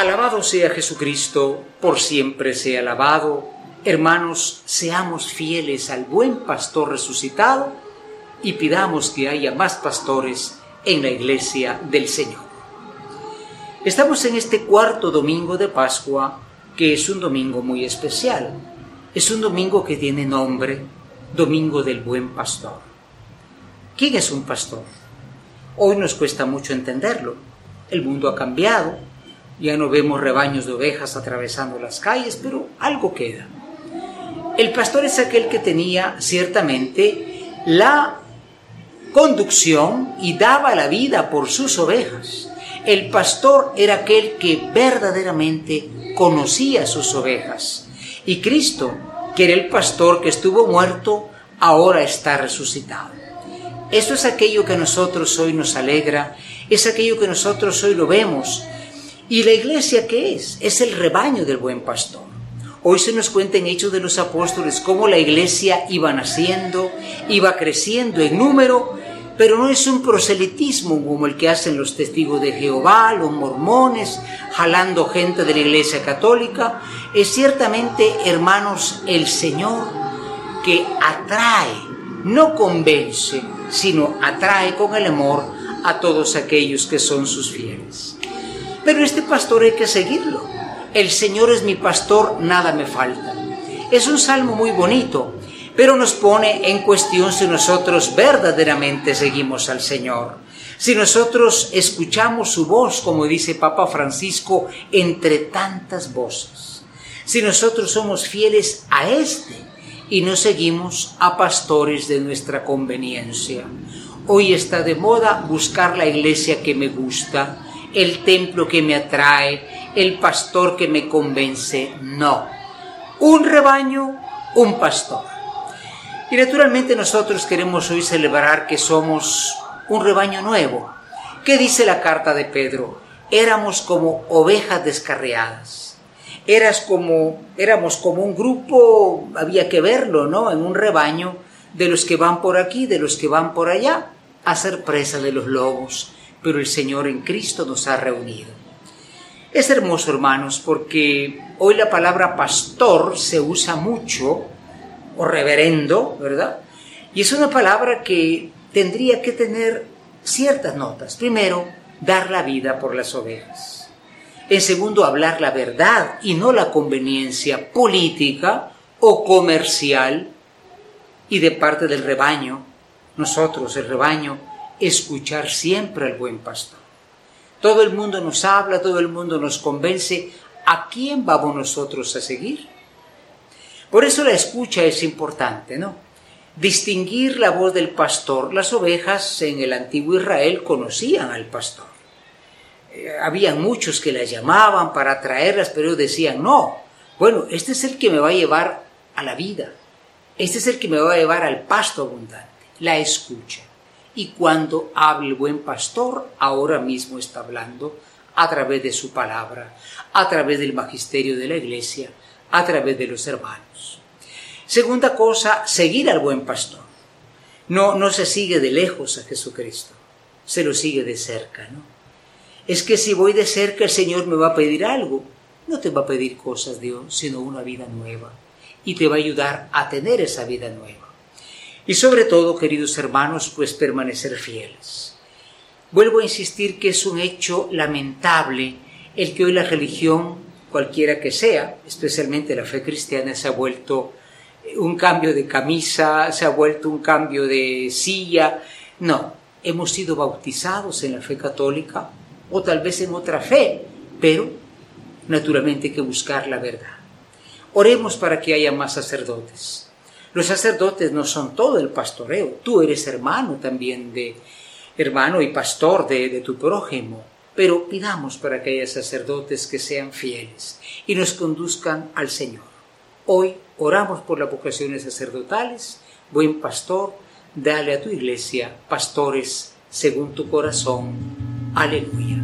Alabado sea Jesucristo, por siempre sea alabado. Hermanos, seamos fieles al buen pastor resucitado y pidamos que haya más pastores en la iglesia del Señor. Estamos en este cuarto domingo de Pascua, que es un domingo muy especial. Es un domingo que tiene nombre, Domingo del Buen Pastor. ¿Quién es un pastor? Hoy nos cuesta mucho entenderlo. El mundo ha cambiado, ya no vemos rebaños de ovejas atravesando las calles, pero algo queda. El pastor es aquel que tenía ciertamente la conducción y daba la vida por sus ovejas. El pastor era aquel que verdaderamente conocía sus ovejas. Y Cristo, que era el pastor que estuvo muerto, ahora está resucitado. Eso es aquello que a nosotros hoy nos alegra, es aquello que nosotros hoy lo vemos, ¿Y la iglesia qué es? Es el rebaño del buen pastor. Hoy se nos cuenta en Hechos de los Apóstoles cómo la iglesia iba naciendo, iba creciendo en número, pero no es un proselitismo como el que hacen los testigos de Jehová, los mormones, jalando gente de la iglesia católica. Es ciertamente, hermanos, el Señor que atrae, no convence, sino atrae con el amor a todos aquellos que son sus fieles. Pero este pastor hay que seguirlo. El Señor es mi pastor, nada me falta. Es un salmo muy bonito, pero nos pone en cuestión si nosotros verdaderamente seguimos al Señor. Si nosotros escuchamos su voz, como dice Papa Francisco, entre tantas voces. Si nosotros somos fieles a este y no seguimos a pastores de nuestra conveniencia. Hoy está de moda buscar la iglesia que me gusta, el templo que me atrae, el pastor que me convence, no. Un rebaño, un pastor. Y naturalmente nosotros queremos hoy celebrar que somos un rebaño nuevo. ¿Qué dice la carta de Pedro? Éramos como ovejas descarriadas. Eras como, éramos como un grupo, había que verlo, ¿no? En un rebaño de los que van por aquí, de los que van por allá, a ser presa de los lobos pero el Señor en Cristo nos ha reunido. Es hermoso, hermanos, porque hoy la palabra pastor se usa mucho, o reverendo, ¿verdad? Y es una palabra que tendría que tener ciertas notas. Primero, dar la vida por las ovejas. En segundo, hablar la verdad y no la conveniencia política o comercial. Y de parte del rebaño, nosotros, el rebaño, escuchar siempre al buen pastor. Todo el mundo nos habla, todo el mundo nos convence. ¿A quién vamos nosotros a seguir? Por eso la escucha es importante, ¿no? Distinguir la voz del pastor. Las ovejas en el antiguo Israel conocían al pastor. Eh, habían muchos que las llamaban para traerlas, pero decían, no, bueno, este es el que me va a llevar a la vida. Este es el que me va a llevar al pasto abundante. La escucha y cuando habla el buen pastor, ahora mismo está hablando a través de su palabra, a través del magisterio de la iglesia, a través de los hermanos. Segunda cosa, seguir al buen pastor. No, no se sigue de lejos a Jesucristo, se lo sigue de cerca, ¿no? Es que si voy de cerca el Señor me va a pedir algo. No te va a pedir cosas, Dios, sino una vida nueva. Y te va a ayudar a tener esa vida nueva. Y sobre todo, queridos hermanos, pues permanecer fieles. Vuelvo a insistir que es un hecho lamentable el que hoy la religión, cualquiera que sea, especialmente la fe cristiana, se ha vuelto un cambio de camisa, se ha vuelto un cambio de silla. No, hemos sido bautizados en la fe católica o tal vez en otra fe, pero naturalmente hay que buscar la verdad. Oremos para que haya más sacerdotes. Los sacerdotes no son todo el pastoreo, tú eres hermano también de hermano y pastor de, de tu prójimo, pero pidamos para que haya sacerdotes que sean fieles y nos conduzcan al Señor. Hoy oramos por las vocaciones sacerdotales, buen pastor, dale a tu iglesia pastores según tu corazón. Aleluya.